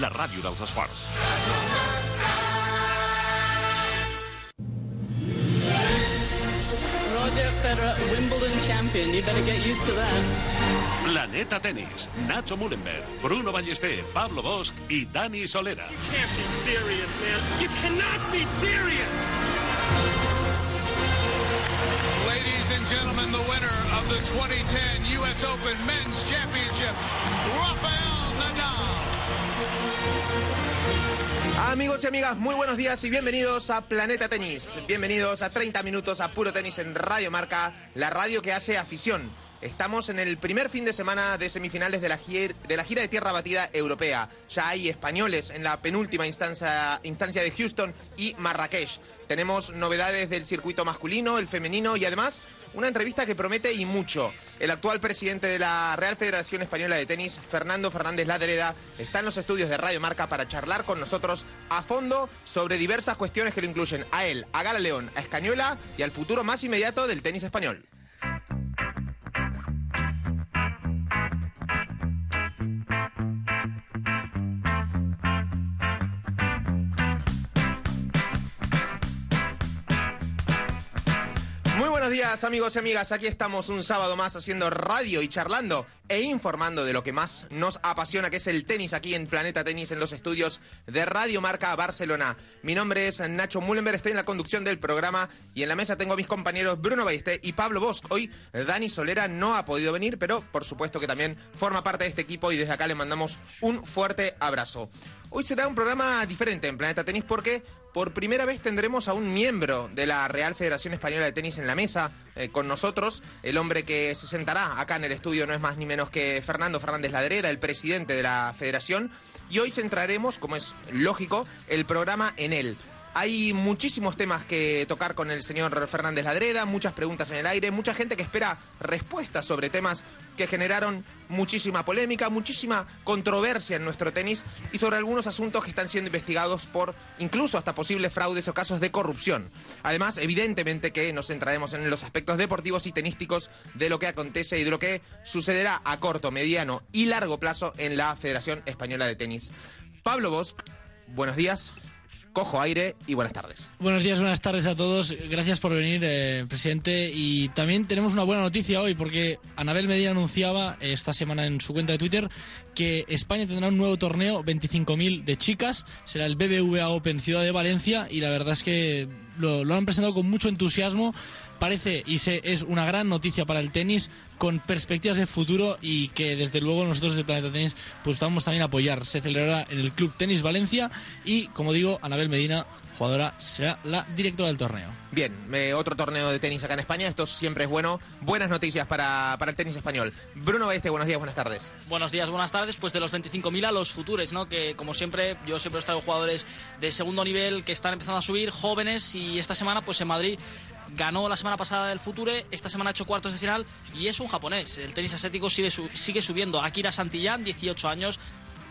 la ràdio dels esports. Roger Federer, Wimbledon champion. You better get used to that. Planeta Tenis, Nacho Mullenberg, Bruno Ballester, Pablo Bosch i Dani Solera. can't be serious, man. You cannot be serious. Ladies and gentlemen, the winner of the 2010 U.S. Open Men's Championship, Rafael. Amigos y amigas, muy buenos días y bienvenidos a Planeta Tenis. Bienvenidos a 30 minutos a puro tenis en Radio Marca, la radio que hace afición. Estamos en el primer fin de semana de semifinales de la, gira de tierra batida europea. Ya hay españoles en la penúltima instancia de Houston y Marrakech. Tenemos novedades del circuito masculino, el femenino y además una entrevista que promete y mucho. El actual presidente de la Real Federación Española de Tenis, Fernando Fernández Ladereda, está en los estudios de Radio Marca para charlar con nosotros a fondo sobre diversas cuestiones que lo incluyen a él, a Gala León, a Escañola y al futuro más inmediato del tenis español. Amigos y amigas, aquí estamos un sábado más haciendo radio y charlando e informando de lo que más nos apasiona, que es el tenis aquí en Planeta Tenis en los estudios de Radio Marca Barcelona. Mi nombre es Nacho Mullenberg, estoy en la conducción del programa y en la mesa tengo a mis compañeros Bruno Ballester y Pablo Bosch. Hoy Dani Solera no ha podido venir, pero por supuesto que también forma parte de este equipo y desde acá le mandamos un fuerte abrazo. Hoy será un programa diferente en Planeta Tenis porque por primera vez tendremos a un miembro de la Real Federación Española de Tenis en la mesa eh, con nosotros. El hombre que se sentará acá en el estudio no es más ni menos que Fernando Fernández Ladreda, el presidente de la federación. Y hoy centraremos, como es lógico, el programa en él. Hay muchísimos temas que tocar con el señor Fernández Ladreda, muchas preguntas en el aire, mucha gente que espera respuestas sobre temas que generaron muchísima polémica, muchísima controversia en nuestro tenis y sobre algunos asuntos que están siendo investigados por incluso hasta posibles fraudes o casos de corrupción. Además, evidentemente que nos centraremos en los aspectos deportivos y tenísticos de lo que acontece y de lo que sucederá a corto, mediano y largo plazo en la Federación Española de Tenis. Pablo Bosch, buenos días. Cojo aire y buenas tardes. Buenos días, buenas tardes a todos. Gracias por venir, eh, presidente. Y también tenemos una buena noticia hoy, porque Anabel Medina anunciaba eh, esta semana en su cuenta de Twitter que España tendrá un nuevo torneo, 25.000 de chicas. Será el BBVA Open Ciudad de Valencia. Y la verdad es que lo, lo han presentado con mucho entusiasmo. Parece y se, es una gran noticia para el tenis, con perspectivas de futuro y que desde luego nosotros de Planeta Tenis pues vamos también a apoyar. Se celebrará en el Club Tenis Valencia y, como digo, Anabel Medina, jugadora, será la directora del torneo. Bien, eh, otro torneo de tenis acá en España, esto siempre es bueno. Buenas noticias para, para el tenis español. Bruno Este, buenos días, buenas tardes. Buenos días, buenas tardes. Pues de los 25.000 a los futuros, ¿no? Que como siempre, yo siempre he estado jugadores de segundo nivel que están empezando a subir, jóvenes, y esta semana, pues en Madrid ganó la semana pasada el Future, esta semana ha hecho cuartos de final y es un japonés. El tenis asiático sigue, sigue subiendo. Akira Santillán, 18 años,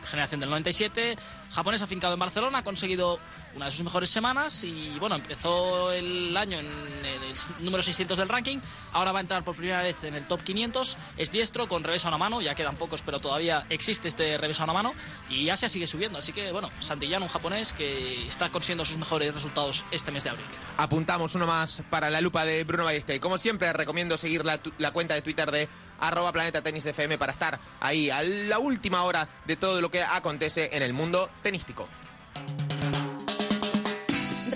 generación del 97, japonés afincado en Barcelona, ha conseguido una de sus mejores semanas y bueno, empezó el año en el número 600 del ranking, ahora va a entrar por primera vez en el top 500, es diestro con revés a una mano, ya quedan pocos pero todavía existe este revés a una mano y Asia sigue subiendo, así que bueno, Santillán, un japonés que está consiguiendo sus mejores resultados este mes de abril. Apuntamos uno más para la lupa de Bruno Ballester. Como siempre, recomiendo seguir la, la cuenta de Twitter de arroba planeta tenis FM para estar ahí a la última hora de todo lo que acontece en el mundo tenístico.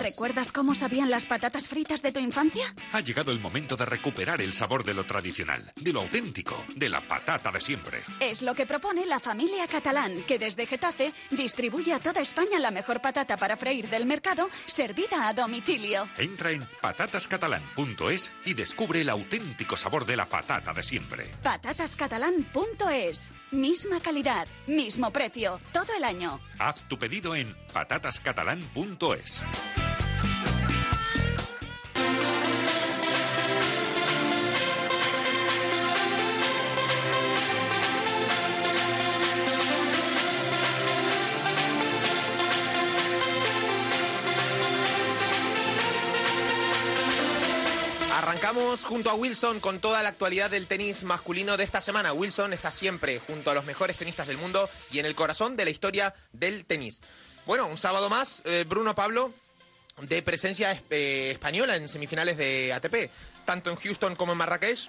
¿Recuerdas cómo sabían las patatas fritas de tu infancia? Ha llegado el momento de recuperar el sabor de lo tradicional, de lo auténtico, de la patata de siempre. Es lo que propone la familia catalán, que desde Getafe distribuye a toda España la mejor patata para freír del mercado, servida a domicilio. Entra en patatascatalan.es y descubre el auténtico sabor de la patata de siempre. Patatascatalán.es. Misma calidad, mismo precio, todo el año. Haz tu pedido en patatascatalan.es. Arrancamos junto a Wilson con toda la actualidad del tenis masculino de esta semana. Wilson está siempre junto a los mejores tenistas del mundo y en el corazón de la historia del tenis. Bueno, un sábado más, eh, Bruno Pablo, de presencia eh, española en semifinales de ATP, tanto en Houston como en Marrakech.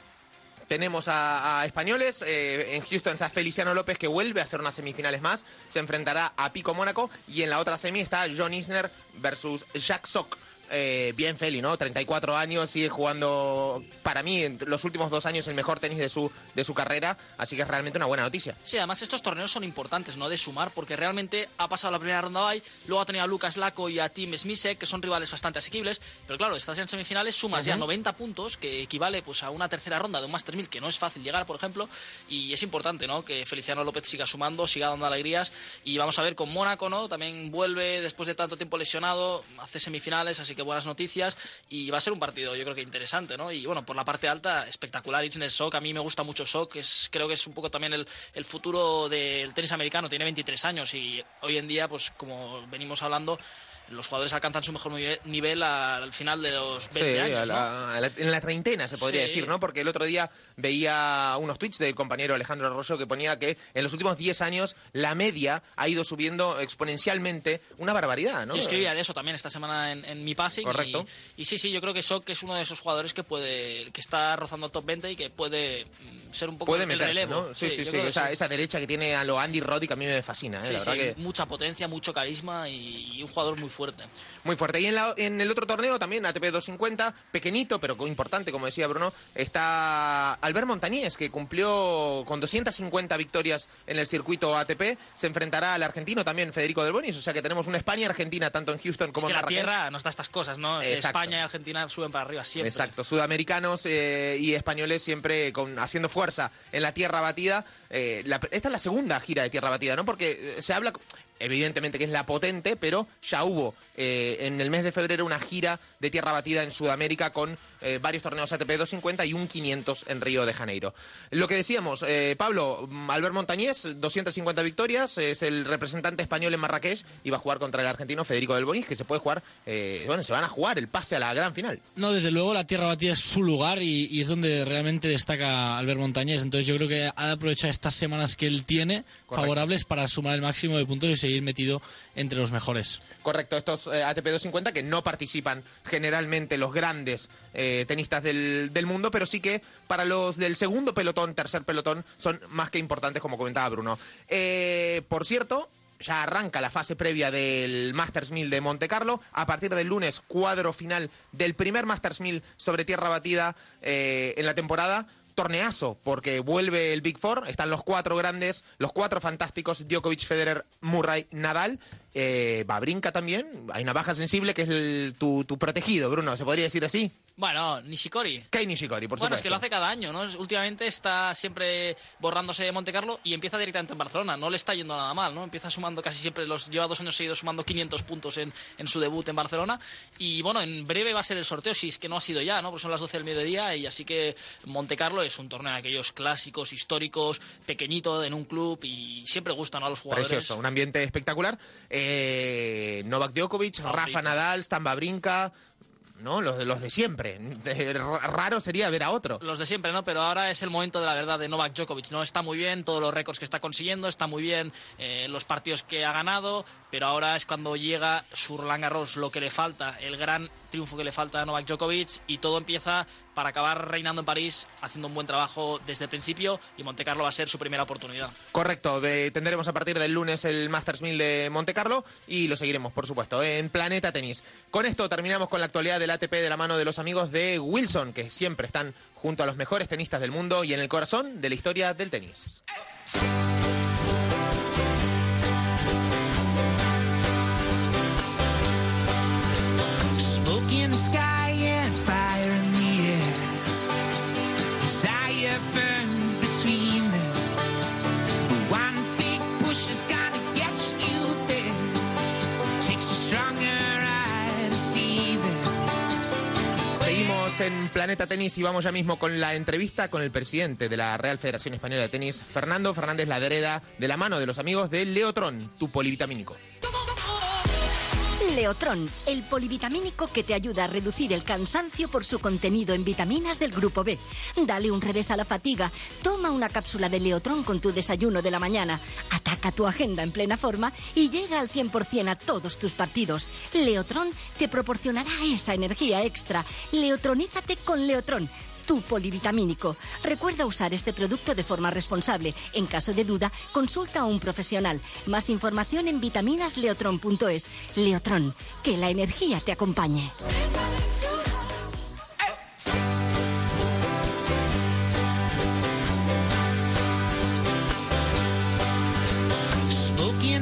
Tenemos a, españoles, eh, en Houston está Feliciano López que vuelve a hacer unas semifinales más, se enfrentará a Pico Mónaco y en la otra semi está John Isner versus Jack Sock. Eh, bien Feli, ¿no? 34 años, sigue jugando, para mí, en los últimos dos años el mejor tenis de su, de su carrera, así que es realmente una buena noticia. Sí, además estos torneos son importantes, ¿no? De sumar, porque realmente ha pasado la primera ronda ahí, luego ha tenido a Lucas Laco y a Tim Smisek, que son rivales bastante asequibles, pero claro, estás en semifinales, sumas ya 90 puntos, que equivale pues a una tercera ronda de un Master 1000, que no es fácil llegar, por ejemplo, y es importante, ¿no? Que Feliciano López siga sumando, siga dando alegrías, y vamos a ver con Mónaco, ¿no? También vuelve después de tanto tiempo lesionado, hace semifinales, así que buenas noticias, y va a ser un partido yo creo que interesante, ¿no? Y bueno, por la parte alta, espectacular Isner Sok, a mí me gusta mucho Sok, es, creo que es un poco también el, el futuro del tenis americano, tiene 23 años y hoy en día, pues como venimos hablando, los jugadores alcanzan su mejor nive- nivel al final de los 20 Sí, años, a ¿no? la- a la- en la treintena se podría Sí. decir, ¿no? Porque el otro día veía unos tweets del compañero Alejandro Arroyo que ponía que en los últimos 10 años la media ha ido subiendo exponencialmente una barbaridad, ¿no? Yo escribía de eso también esta semana en, en mi passing. Correcto. Y, y sí, sí, yo creo que Sok es uno de esos jugadores que puede que está rozando el top 20 y que puede mm, ser un poco Puede el meterse, relevo. ¿no? Sí, sí, sí. que Esa, derecha que tiene a lo Andy Roddick a mí me fascina, ¿eh? Sí, la sí, verdad que mucha potencia, mucho carisma y, y un jugador muy fuerte. muy fuerte. Y en, la- en el otro torneo también, ATP 250, pequeñito pero importante, como decía Bruno, está Albert Montañés, que cumplió con 250 victorias en el circuito ATP. Se enfrentará al argentino también, Federico Del Bonis. O sea que tenemos una España-Argentina tanto en Houston como es que en la Marrakech. tierra nos da estas cosas, ¿no? Exacto. España y Argentina suben para arriba siempre. Exacto, sudamericanos eh, y españoles siempre con, haciendo fuerza en la tierra batida. Eh, la- esta es la segunda gira de tierra batida, ¿no? Porque eh, se habla, evidentemente que es la potente, pero ya hubo eh, en el mes de febrero una gira de tierra batida en Sudamérica con eh, varios torneos ATP 250 y un 500 en Río de Janeiro. Lo que decíamos, eh, Pablo, Albert Montañés, 250 victorias, es el representante español en Marrakech y va a jugar contra el argentino Federico del Bonis, que se puede jugar, eh, bueno, se van a jugar el pase a la gran final. No, desde luego la tierra batida es su lugar y, y es donde realmente destaca Albert Montañés. Entonces yo creo que ha de aprovechar estas semanas que él tiene favorables para sumar el máximo de puntos y seguir metido entre los mejores. Correcto, estos eh, ATP 250 que no participan generalmente los grandes eh, tenistas del, del mundo, pero sí que para los del segundo pelotón, tercer pelotón, son más que importantes, como comentaba Bruno. Eh, por cierto, ya arranca la fase previa del Masters 1000 de Monte Carlo. A partir del lunes, cuadro final del primer Masters 1000 sobre tierra batida eh, en la temporada. Torneazo, porque vuelve el Big Four, están los cuatro grandes, los cuatro fantásticos, Djokovic, Federer, Murray, Nadal, eh, Babrinka también, hay una baja sensible que es el- tu, tu protegido, Bruno, ¿se podría decir así? Bueno, Nishikori. Kei Nishikori, por bueno, es supuesto. que lo hace cada año, ¿no? Últimamente está siempre borrándose de Monte Carlo y empieza directamente en Barcelona. No le está yendo nada mal, ¿no? Empieza sumando casi siempre, los lleva dos años seguidos sumando 500 puntos en, en su debut en Barcelona. Y bueno, en breve va a ser el sorteo, si es que no ha sido ya, ¿no? Porque son las 12 del mediodía y así que Monte Carlo es un torneo de aquellos clásicos, históricos, pequeñito, en un club y siempre gustan a los jugadores. Precioso, un ambiente espectacular. Eh, Novak Djokovic. Rafa Nadal, Stan Babrinka, ¿no? Los de, los de siempre. Raro sería ver a otro. los de siempre, ¿no? Pero ahora es el momento de la verdad de Novak Djokovic, ¿no? Está muy bien todos los récords que está consiguiendo, está muy bien eh, los partidos que ha ganado, pero ahora es cuando llega su Roland Garros, lo que le falta, el gran triunfo que le falta a Novak Djokovic y todo empieza para acabar reinando en París, haciendo un buen trabajo desde el principio y Monte Carlo va a ser su primera oportunidad. Correcto, tendremos a partir del lunes el Masters 1000 de Monte Carlo y lo seguiremos, por supuesto, en Planeta Tenis. Con esto terminamos con la actualidad del ATP de la mano de los amigos de Wilson, que siempre están junto a los mejores tenistas del mundo y en el corazón de la historia del tenis. In the sky and fire in the air. Desire burns between them. But one big push is gonna get you there. Takes a stronger eye to see them. Seguimos en Planeta Tenis y vamos ya mismo con la entrevista con el presidente de la Real Federación Española de Tenis, Fernando Fernández Ladereda, de la mano de los amigos de Leotron, tu polivitamínico. Leotron, el polivitamínico que te ayuda a reducir el cansancio por su contenido en vitaminas del grupo B. Dale un revés a la fatiga. Toma una cápsula de Leotron con tu desayuno de la mañana. Ataca tu agenda en plena forma y llega al 100% a todos tus partidos. Leotron te proporcionará esa energía extra. Leotronízate con Leotron tu polivitamínico. Recuerda usar este producto de forma responsable. En caso de duda, consulta a un profesional. Más información en vitaminasleotron.es. Leotron, que la energía te acompañe.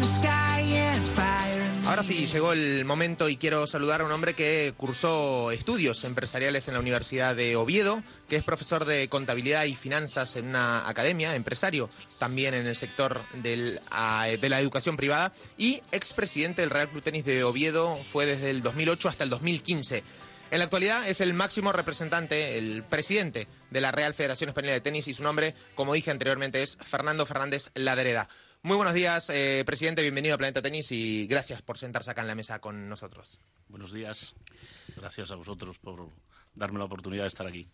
Sky Ahora llegó el momento y quiero saludar a un hombre que cursó estudios empresariales en la Universidad de Oviedo, que es profesor de contabilidad y finanzas en una academia, empresario también en el sector ah, de la educación privada y expresidente del Real Club Tenis de Oviedo, fue desde el 2008 hasta el 2015. En la actualidad es el máximo representante, el presidente de la Real Federación Española de Tenis y su nombre, como dije anteriormente, es Fernando Fernández Ladreda. Muy buenos días, eh, presidente, bienvenido a Planeta Tenis y gracias por sentarse acá en la mesa con nosotros. Buenos días. Gracias a vosotros por darme la oportunidad de estar aquí.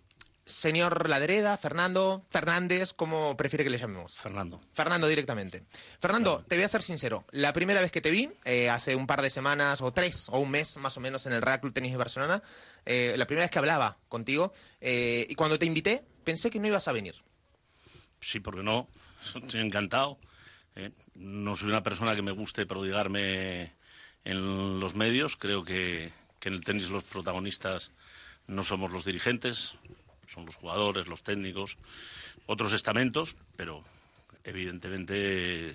Señor Ladreda, Fernando, Fernández, ¿cómo prefiere que le llamemos? Fernando. Fernando directamente. Fernando, te voy a ser sincero. La primera vez que te vi, eh, hace un par de semanas, o tres, o un mes más o menos, en el Real Club Tenis de Barcelona, eh, la primera vez que hablaba contigo, eh, y cuando te invité, pensé que no ibas a venir. Sí, porque no. Estoy encantado. ¿Eh? No soy una persona que me guste prodigarme en los medios. Creo que, que en el tenis los protagonistas no somos los dirigentes, son los jugadores, los técnicos, otros estamentos, pero evidentemente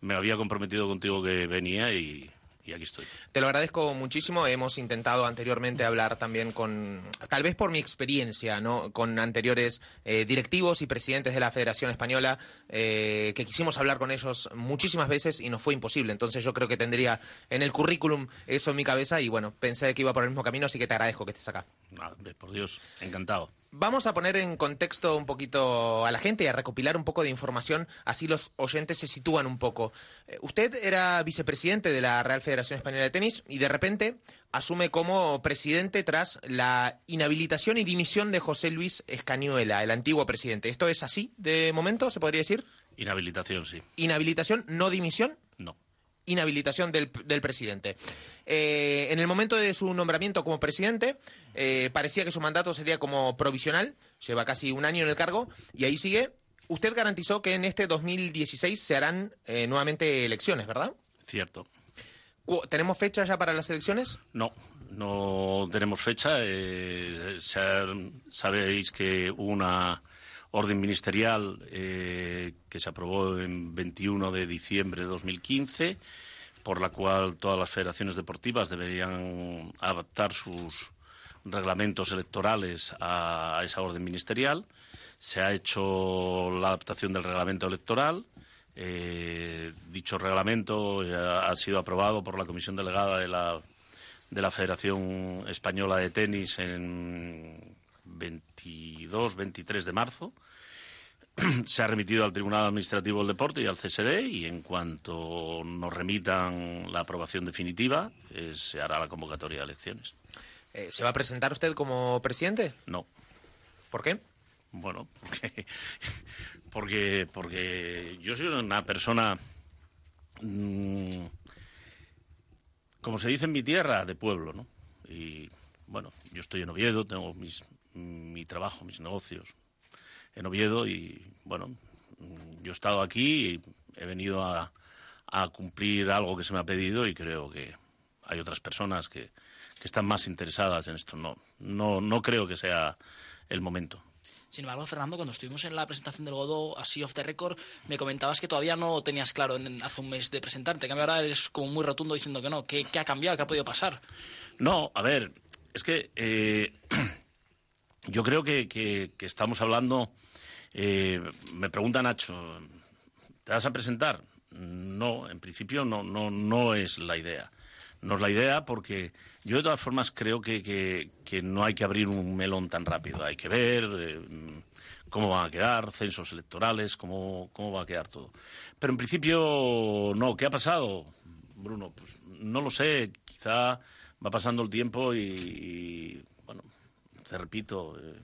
me había comprometido contigo que venía y, y aquí estoy. Te lo agradezco muchísimo. Hemos intentado anteriormente hablar también con, tal vez por mi experiencia, ¿no? con anteriores eh, directivos y presidentes de la Federación Española, eh, que quisimos hablar con ellos muchísimas veces y nos fue imposible. Entonces yo creo que tendría en el currículum eso en mi cabeza y bueno, pensé que iba por el mismo camino, así que te agradezco que estés acá. Ah, por Dios, encantado. Vamos a poner en contexto un poquito a la gente y a recopilar un poco de información, así los oyentes se sitúan un poco. Eh, usted era vicepresidente de la Real Federación Española de Tenis y de repente asume como presidente tras la inhabilitación y dimisión de José Luis Escañuela, el antiguo presidente. ¿Esto es así de momento, se podría decir? Inhabilitación, sí. ¿Inhabilitación, no dimisión? No. Inhabilitación del, del presidente. Eh, en el momento de su nombramiento como presidente, eh, parecía que su mandato sería como provisional, lleva casi un año en el cargo, y ahí sigue. Usted garantizó que en este 2016 se harán eh, nuevamente elecciones, ¿verdad? Cierto. ¿Tenemos fecha ya para las elecciones? No, no tenemos fecha. Eh, sa- sabéis que hubo una orden ministerial eh, que se aprobó en 21 de diciembre de 2015, por la cual todas las federaciones deportivas deberían adaptar sus reglamentos electorales a, esa orden ministerial. Se ha hecho la adaptación del reglamento electoral. Eh, dicho reglamento eh, ha sido aprobado por la Comisión Delegada de la, de la Federación Española de Tenis en 22, 23 de marzo. Se ha remitido al Tribunal Administrativo del Deporte y al CSD y en cuanto nos remitan la aprobación definitiva eh, se hará la convocatoria de elecciones. Eh, ¿Se va a presentar usted como presidente? No. ¿Por qué? Bueno, porque, porque, porque yo soy una persona, mm, como se dice en mi tierra, de pueblo, ¿no? Y bueno, yo estoy en Oviedo, tengo mis, mi trabajo, mis negocios en Oviedo y bueno, mm, yo he estado aquí y he venido a, a cumplir algo que se me ha pedido y creo que hay otras personas que, que están más interesadas en esto. No, no, no creo que sea el momento. Sin embargo, Fernando, cuando estuvimos en la presentación del Godó, así off the record, me comentabas que todavía no tenías claro en- hace un mes de presentarte. En cambio, ahora eres como muy rotundo diciendo que no. ¿Qué, qué ha cambiado? ¿Qué ha podido pasar? No, a ver, es que eh, yo creo que, que- que estamos hablando. eh, me pregunta Nacho, ¿te vas a presentar? No, en principio no, no, no es la idea. No es la idea porque yo de todas formas creo que, que- no hay que abrir un melón tan rápido. Hay que ver eh, cómo van a quedar, censos electorales, cómo, cómo va a quedar todo. Pero en principio no. ¿Qué ha pasado? Bruno? Pues no lo sé. Quizá va pasando el tiempo y, bueno, te repito, eh,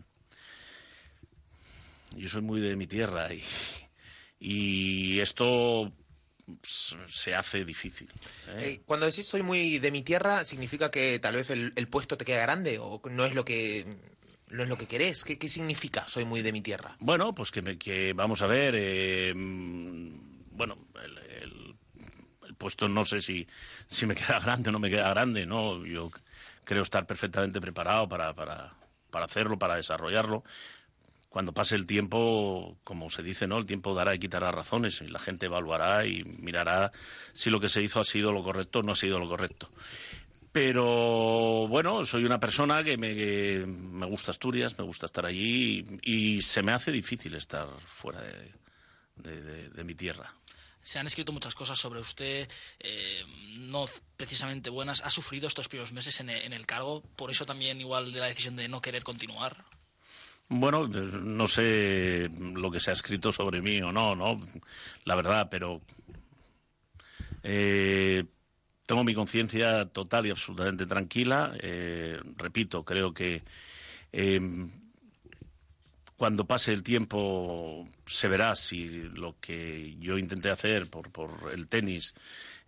yo soy muy de mi tierra y, y esto se hace difícil. ¿eh? Eh, cuando decís soy muy de mi tierra, ¿significa que tal vez el, el puesto te queda grande o no es lo que no es lo que querés? ¿Qué, qué significa soy muy de mi tierra? Bueno, pues que, me- que vamos a ver, eh, mm, bueno, el, el- el puesto no sé si, si me queda grande o no me queda grande, ¿no? Yo creo estar perfectamente preparado para, para, para hacerlo, para desarrollarlo. Cuando pase el tiempo, como se dice, ¿no? El tiempo dará y quitará razones y la gente evaluará y mirará si lo que se hizo ha sido lo correcto o no ha sido lo correcto. Pero bueno, soy una persona que me, que me gusta Asturias, me gusta estar allí y, se me hace difícil estar fuera de, de- mi tierra. Se han escrito muchas cosas sobre usted, eh, no precisamente buenas. ¿Ha sufrido estos primeros meses en el cargo? Por eso también igual de la decisión de no querer continuar. Bueno, no sé lo que se ha escrito sobre mí o no, ¿no? La verdad, pero eh, tengo mi conciencia total y absolutamente tranquila. Eh, repito, creo que eh, cuando pase el tiempo se verá si lo que yo intenté hacer por, por el tenis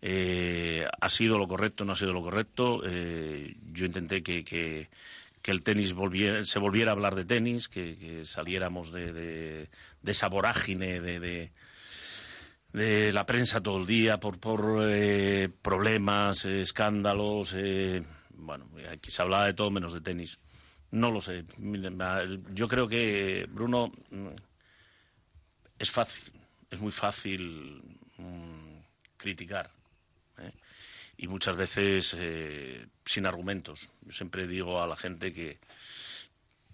eh, ha sido lo correcto o no ha sido lo correcto. Eh, yo intenté que, que- que el tenis volviera, se volviera a hablar de tenis, que, saliéramos de, esa vorágine de, la prensa todo el día por, por eh, problemas, eh, escándalos. eh, bueno, aquí se hablaba de todo menos de tenis. No lo sé. Yo creo que, Bruno, es fácil, es muy fácil mm, criticar. Y muchas veces eh, sin argumentos. Yo siempre digo a la gente que,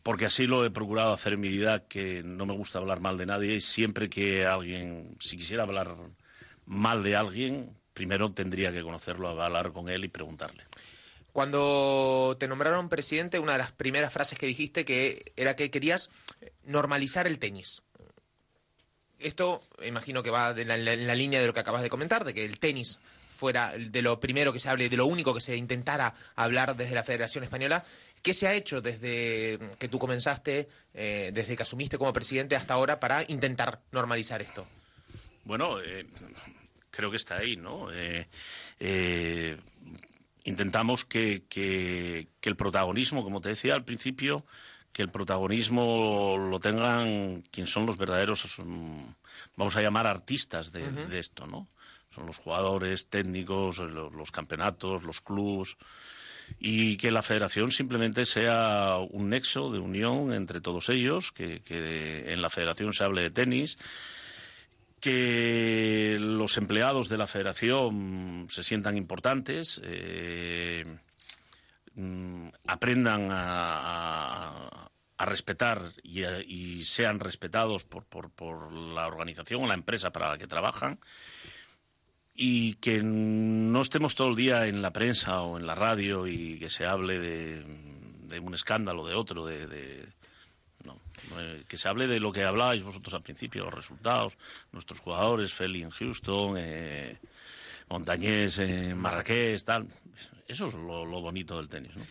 porque así lo he procurado hacer en mi vida, que no me gusta hablar mal de nadie y siempre que alguien, si quisiera hablar mal de alguien, primero tendría que conocerlo, hablar con él y preguntarle. Cuando te nombraron presidente, una de las primeras frases que dijiste que era que querías normalizar el tenis. Esto imagino que va en la línea de lo que acabas de comentar, de que el tenis fuera de lo primero que se hable, de lo único que se intentara hablar desde la Federación Española. ¿Qué se ha hecho desde que tú comenzaste, eh, desde que asumiste como presidente hasta ahora, para intentar normalizar esto? Bueno, eh, creo que está ahí, ¿no? Eh, intentamos que, que- que el protagonismo, como te decía al principio, que el protagonismo lo tengan quien son los verdaderos, mm, vamos a llamar artistas de esto, ¿no? Son los jugadores, técnicos, lo- los, campeonatos, los clubs. Y que la federación simplemente sea un nexo de unión entre todos ellos, que, en la federación se hable de tenis, que los empleados de la federación se sientan importantes, eh, aprendan a, a- a respetar y, a- y sean respetados por, por- por la organización o la empresa para la que trabajan y que no estemos todo el día en la prensa o en la radio y que se hable de, de un escándalo, de otro, de, de- no, eh, que se hable de lo que hablabais vosotros al principio, los resultados, nuestros jugadores, Feli en Houston, eh, Montañés en Marrakech, tal. Eso es lo, lo bonito del tenis, ¿no?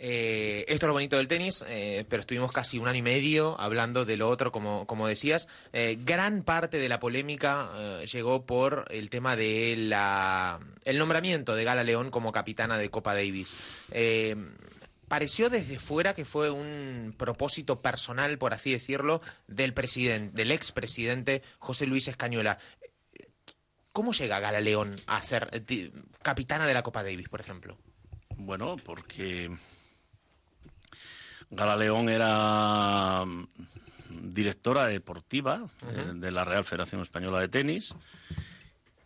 Eh, esto es lo bonito del tenis, eh, pero estuvimos casi un año y medio hablando de lo otro, como, como decías. Eh, gran parte de la polémica llegó por el tema de la, el nombramiento de Gala León como capitana de Copa Davis. Pareció desde fuera que fue un propósito personal, por así decirlo, del presidente, del expresidente José Luis Escañola. ¿Cómo llega Gala León a ser capitana de la Copa Davis, por ejemplo? Bueno, porque Gala León era mm, directora deportiva eh, de la Real Federación Española de Tenis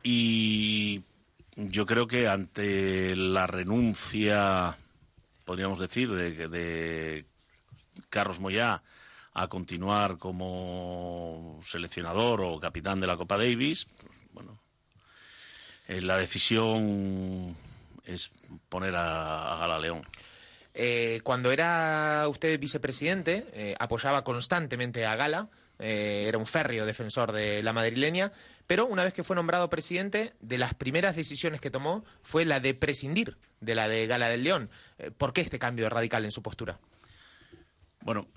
y yo creo que ante la renuncia, podríamos decir, de, de Carlos Moyá a continuar como seleccionador o capitán de la Copa Davis, bueno, eh, la decisión es poner a, a Gala León. Eh, cuando era usted vicepresidente, eh, apoyaba constantemente a Gala, eh, era un férreo defensor de la madrileña, pero una vez que fue nombrado presidente, de las primeras decisiones que tomó fue la de prescindir de la de Gala del León. ¿Por qué este cambio radical en su postura? Bueno,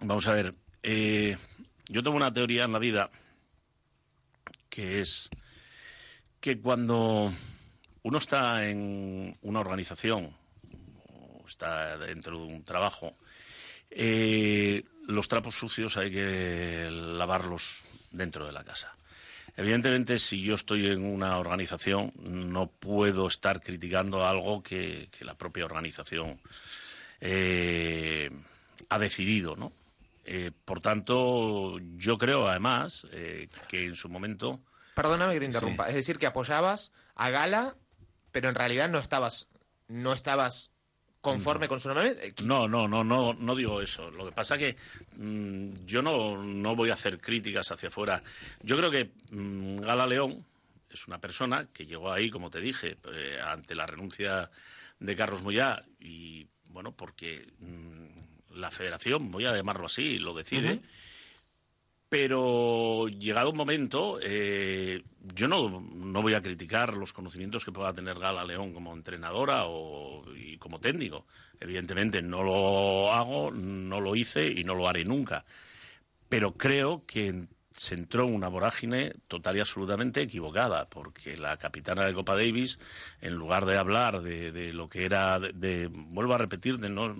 vamos a ver. yo tengo una teoría en la vida que es que cuando uno está en una organización está dentro de un trabajo, eh, los trapos sucios hay que lavarlos dentro de la casa. Evidentemente, si yo estoy en una organización, no puedo estar criticando algo que, que la propia organización eh, ha decidido, ¿no? Eh, por tanto, yo creo, además, eh, que en su momento... Perdóname que te interrumpa. Es decir, que apoyabas a Gala, pero en realidad no estabas, no estabas conforme con su nombre. Eh, No, no, no, no, no digo eso. Lo que pasa que mm, yo no, no voy a hacer críticas hacia afuera. Yo creo que mm, Gala León es una persona que llegó ahí, como te dije, eh, ante la renuncia de Carlos Moyá y, bueno, porque mm, la federación, voy a llamarlo así, lo decide. Pero llegado un momento, eh, yo no, no voy a criticar los conocimientos que pueda tener Gala León como entrenadora o, y como técnico. Evidentemente no lo hago, no lo hice y no lo haré nunca. Pero creo que se entró en una vorágine total y absolutamente equivocada, porque la capitana de Copa Davis, en lugar de hablar de, de lo que era, de- vuelvo a repetir, de no,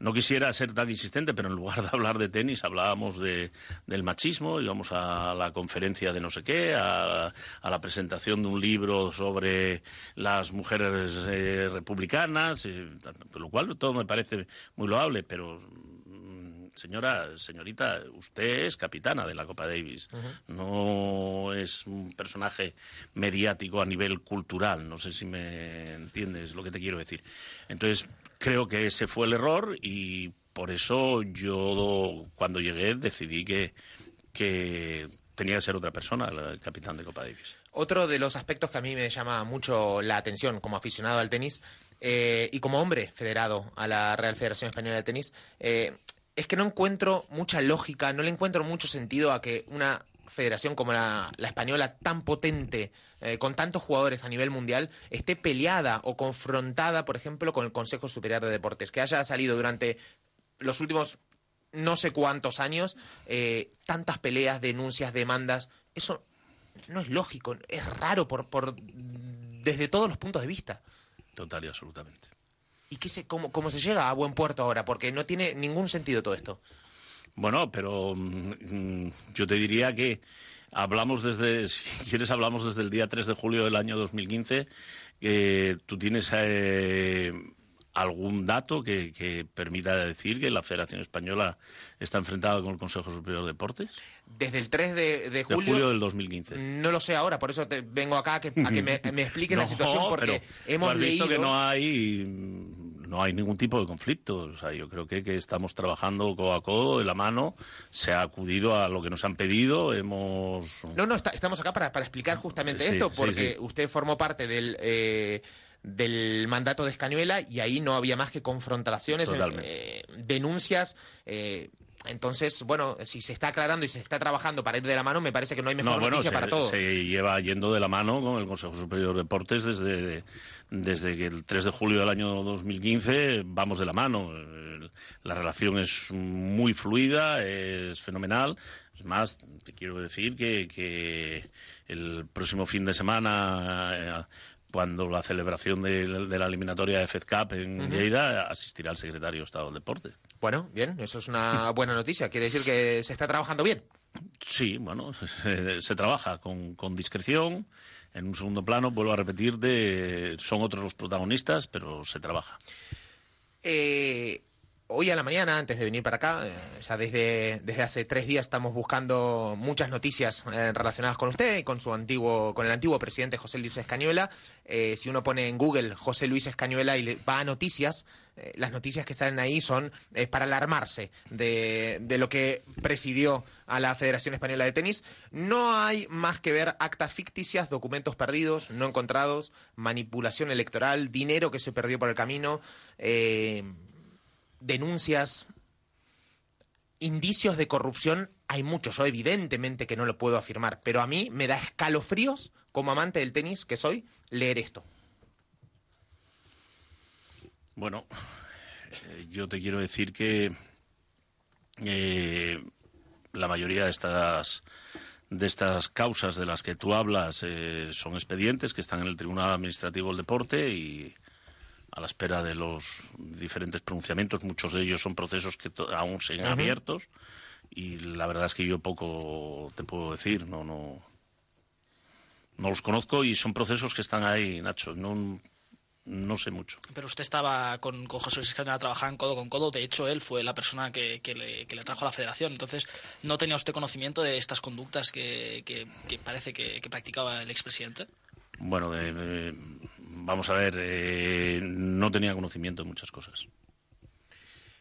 no quisiera ser tan insistente, pero en lugar de hablar de tenis hablábamos de, del machismo, íbamos a la conferencia de no sé qué, a, a la presentación de un libro sobre las mujeres eh, republicanas, eh, lo cual todo me parece muy loable, pero señora, señorita, usted es capitana de la Copa Davis, no es un personaje mediático a nivel cultural, no sé si me entiendes lo que te quiero decir. Entonces, creo que ese fue el error y por eso yo cuando llegué decidí que, que tenía que ser otra persona el capitán de Copa Davis. Otro de los aspectos que a mí me llama mucho la atención como aficionado al tenis eh, y como hombre federado a la Real Federación Española de Tenis eh, es que no encuentro mucha lógica, no le encuentro mucho sentido a que una federación como la, la española tan potente, eh, con tantos jugadores a nivel mundial, esté peleada o confrontada, por ejemplo, con el Consejo Superior de Deportes, que haya salido durante los últimos no sé cuántos años eh, tantas peleas, denuncias, demandas. Eso no es lógico, es raro por, por desde todos los puntos de vista. Total y absolutamente. ¿Y qué se, cómo, cómo se llega a buen puerto ahora? Porque no tiene ningún sentido todo esto. Bueno, pero mm, mm, yo te diría que hablamos desde, si quieres, hablamos desde el día 3 de julio del año 2015. que ¿Tú tienes eh, algún dato que, que permita decir que la Federación Española está enfrentada con el Consejo Superior de Deportes? Desde el 3 de, de De julio... julio del 2015. No lo sé ahora, por eso te vengo acá a que, a que me, me expliquen la situación, porque pero hemos tú has visto leído... que no hay no hay ningún tipo de conflicto. O sea, yo creo que, que estamos trabajando codo a codo, de la mano. Se ha acudido a lo que nos han pedido. Hemos. No, no, está- estamos acá para, para explicar justamente Sí, esto, porque sí. usted formó parte del, eh, del mandato de Escañuela y ahí no había más que confrontaciones, Totalmente. eh, denuncias. eh, entonces, bueno, si se está aclarando y se está trabajando para ir de la mano, me parece que no hay mejor No, bueno, noticia se, para todos. se lleva yendo de la mano con el Consejo Superior de Deportes desde, desde que el 3 de julio del año 2015 vamos de la mano. La relación es muy fluida, es fenomenal. Es más, te quiero decir que, que el próximo fin de semana, eh, cuando la celebración de, de la eliminatoria de Fed Cup en Ujú. Lleida, asistirá el secretario de Estado del Deporte. Bueno, bien, eso es una buena noticia. Quiere decir que se está trabajando bien. Sí, bueno, se, se trabaja con, con discreción. En un segundo plano, vuelvo a repetir, de, son otros los protagonistas, pero se trabaja. Eh, hoy a la mañana, antes de venir para acá, eh, ya desde, desde hace tres días estamos buscando muchas noticias eh, relacionadas con usted y con su antiguo, con el antiguo presidente José Luis Escañuela. Eh, si uno pone en Google José Luis Escañuela y le va a noticias, eh, las noticias que salen ahí son para alarmarse de, de lo que presidió a la Federación Española de Tenis. No hay más que ver actas ficticias, documentos perdidos, no encontrados, manipulación electoral, dinero que se perdió por el camino. eh, denuncias. Indicios de corrupción hay muchos. Yo evidentemente que no lo puedo afirmar, pero a mí me da escalofríos, como amante del tenis que soy, leer esto. Bueno, eh, yo te quiero decir que eh, la mayoría de estas de estas causas de las que tú hablas eh, son expedientes que están en el Tribunal Administrativo del Deporte y a la espera de los diferentes pronunciamientos. Muchos de ellos son procesos que aún siguen Ujú. abiertos y la verdad es que yo poco te puedo decir. No, no, no los conozco y son procesos que están ahí, Nacho. No, no sé mucho. Pero usted estaba con, con José Luis Escandón, trabajaban codo con codo. De hecho, él fue la persona que, que le, que le trajo a la federación. Entonces, ¿no tenía usted conocimiento de estas conductas que, que- que parece que, que practicaba el expresidente? Bueno, de- de- vamos a ver, eh, no tenía conocimiento de muchas cosas.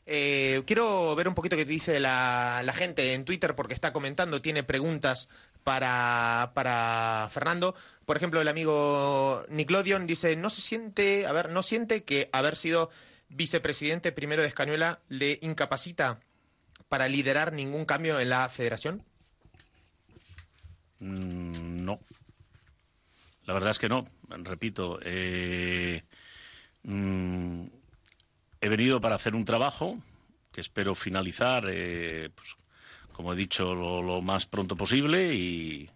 Eh, quiero ver un poquito qué dice la, la gente en Twitter porque está comentando, tiene preguntas para, para Fernando. Por ejemplo, el amigo Niclodion dice, no se siente, a ver, no siente que haber sido vicepresidente primero de Escañuela le incapacita para liderar ningún cambio en la federación. Mm, no. La verdad es que no. Repito, eh, mm, he venido para hacer un trabajo que espero finalizar, eh, pues, como he dicho, lo, más pronto posible y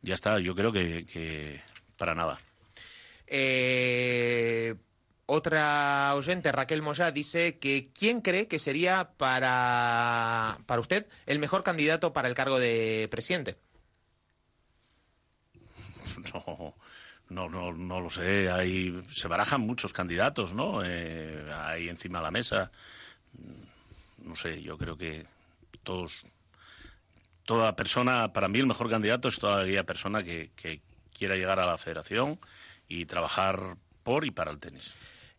ya está. Yo creo que, para nada. Eh, otra oyente, Raquel Moya, dice que ¿quién cree que sería para, para usted el mejor candidato para el cargo de presidente? No, no, no, no lo sé. Hay, se barajan muchos candidatos, ¿no? Eh, ahí encima de la mesa. Mm, No sé, yo creo que todos, toda persona, para mí el mejor candidato es toda aquella persona que, quiera llegar a la federación y trabajar por y para el tenis.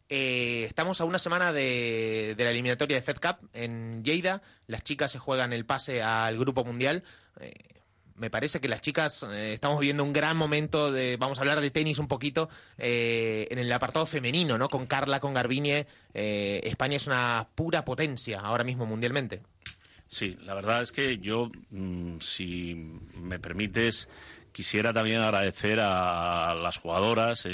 Eh, estamos a una semana de, de la eliminatoria de Fed Cup en Lleida. Las chicas se juegan el pase al Grupo Mundial. Eh, me parece que las chicas eh, estamos viviendo un gran momento de, vamos a hablar de tenis un poquito, eh, en el apartado femenino, ¿no? Con Carla, con Garbiñe. Eh, España es una pura potencia ahora mismo mundialmente. Sí, la verdad es que yo, mm, si me permites, quisiera también agradecer a las jugadoras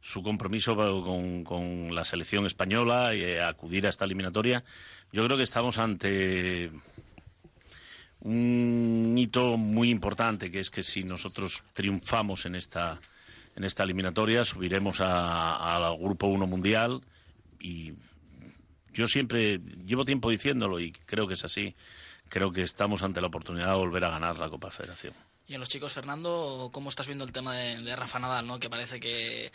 su compromiso con, la selección española y acudir a esta eliminatoria. Yo creo que estamos ante un hito muy importante, que es que si nosotros triunfamos en esta, en esta eliminatoria, subiremos a- al Grupo 1 Mundial y yo siempre llevo tiempo diciéndolo y creo que es así. Creo que estamos ante la oportunidad de volver a ganar la Copa Federación. Y en los chicos, Fernando, ¿cómo estás viendo el tema de, de Rafa Nadal, ¿no? que parece que eh,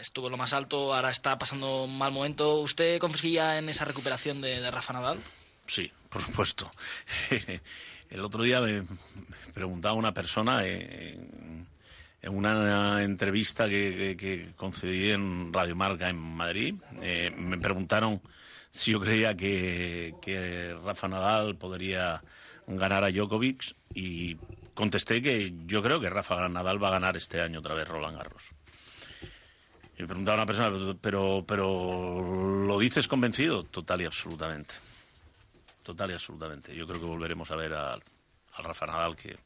estuvo en lo más alto, ahora está pasando un mal momento? ¿Usted confía en esa recuperación de, de Rafa Nadal? Sí, por supuesto. El otro día me preguntaba una persona en, en una entrevista que, concedí en Radio Marca en Madrid. eh, me preguntaron si yo creía que, que Rafa Nadal podría ganar a Djokovic y contesté que yo creo que Rafa Nadal va a ganar este año otra vez Roland Garros. Y me preguntaba una persona, pero, pero, pero ¿lo dices convencido? Total y absolutamente. Total y absolutamente. Yo creo que volveremos a ver al, al Rafa Nadal que,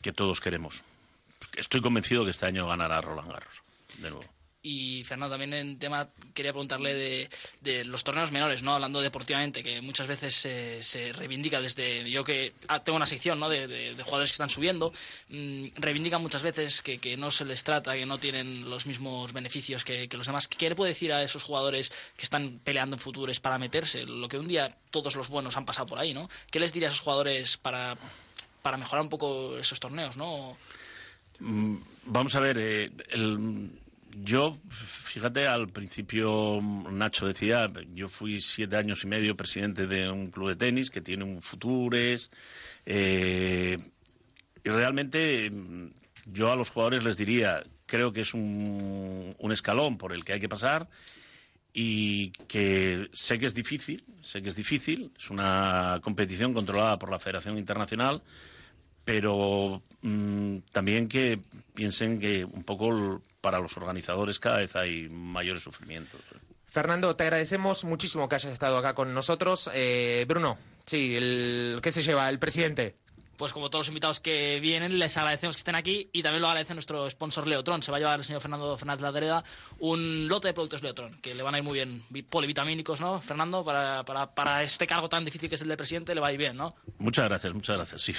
que todos queremos. Estoy convencido que este año ganará Roland Garros, de nuevo. Y Fernando, también en tema quería preguntarle de, de los torneos menores, no hablando deportivamente, que muchas veces se, reivindica desde yo que ah, tengo una sección ¿no? de, de- jugadores que están subiendo, mm, reivindican muchas veces que, que no se les trata, que no tienen los mismos beneficios que, que los demás. ¿Qué le puede decir a esos jugadores que están peleando en futuros para meterse? Lo que un día todos los buenos han pasado por ahí, ¿no? ¿Qué les diría a esos jugadores para, para mejorar un poco esos torneos, no? Mm, Vamos a ver, eh, yo, fíjate, al principio Nacho decía, yo fui siete años y medio presidente de un club de tenis que tiene un Futures, eh, y realmente yo a los jugadores les diría, creo que es un, un escalón por el que hay que pasar y que sé que es difícil, sé que es difícil, es una competición controlada por la Federación Internacional, pero mm, también que piensen que un poco para los organizadores cada vez hay mayores sufrimientos. Fernando, te agradecemos muchísimo que hayas estado acá con nosotros. Eh, Bruno, sí, el, ¿qué se lleva? El presidente. Pues como todos los invitados que vienen, les agradecemos que estén aquí y también lo agradece nuestro sponsor Leotron. Se va a llevar el señor Fernando Fernández Ladreda un lote de productos Leotron que le van a ir muy bien. Vi- Polivitamínicos, ¿no, Fernando? Para, para, para este cargo tan difícil que es el de presidente, le va a ir bien, ¿no? Muchas gracias, muchas gracias. Sí,